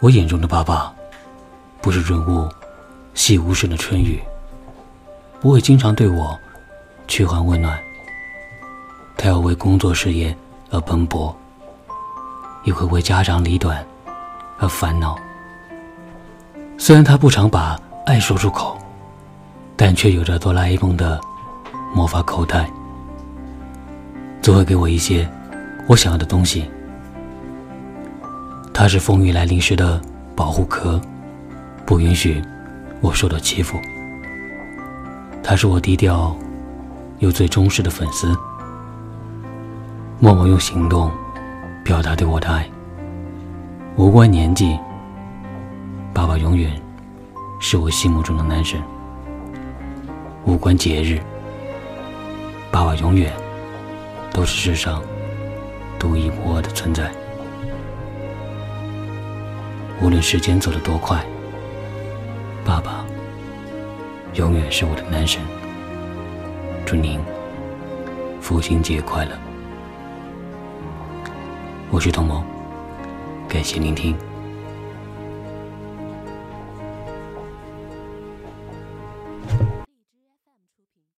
我眼中的爸爸，不是润物细无声的春雨，不会经常对我嘘寒问暖。他要为工作事业而奔波，也会为家长里短而烦恼。虽然他不常把爱说出口，但却有着哆啦 A 梦的魔法口袋，总会给我一些我想要的东西。他是风雨来临时的保护壳，不允许我受到欺负。他是我低调又最忠实的粉丝，默默用行动表达对我的爱。无关年纪，爸爸永远是我心目中的男神。无关节日，爸爸永远都是世上独一无二的存在。无论时间走得多快，爸爸永远是我的男神。祝您父亲节快乐！我是童萌，感谢聆听。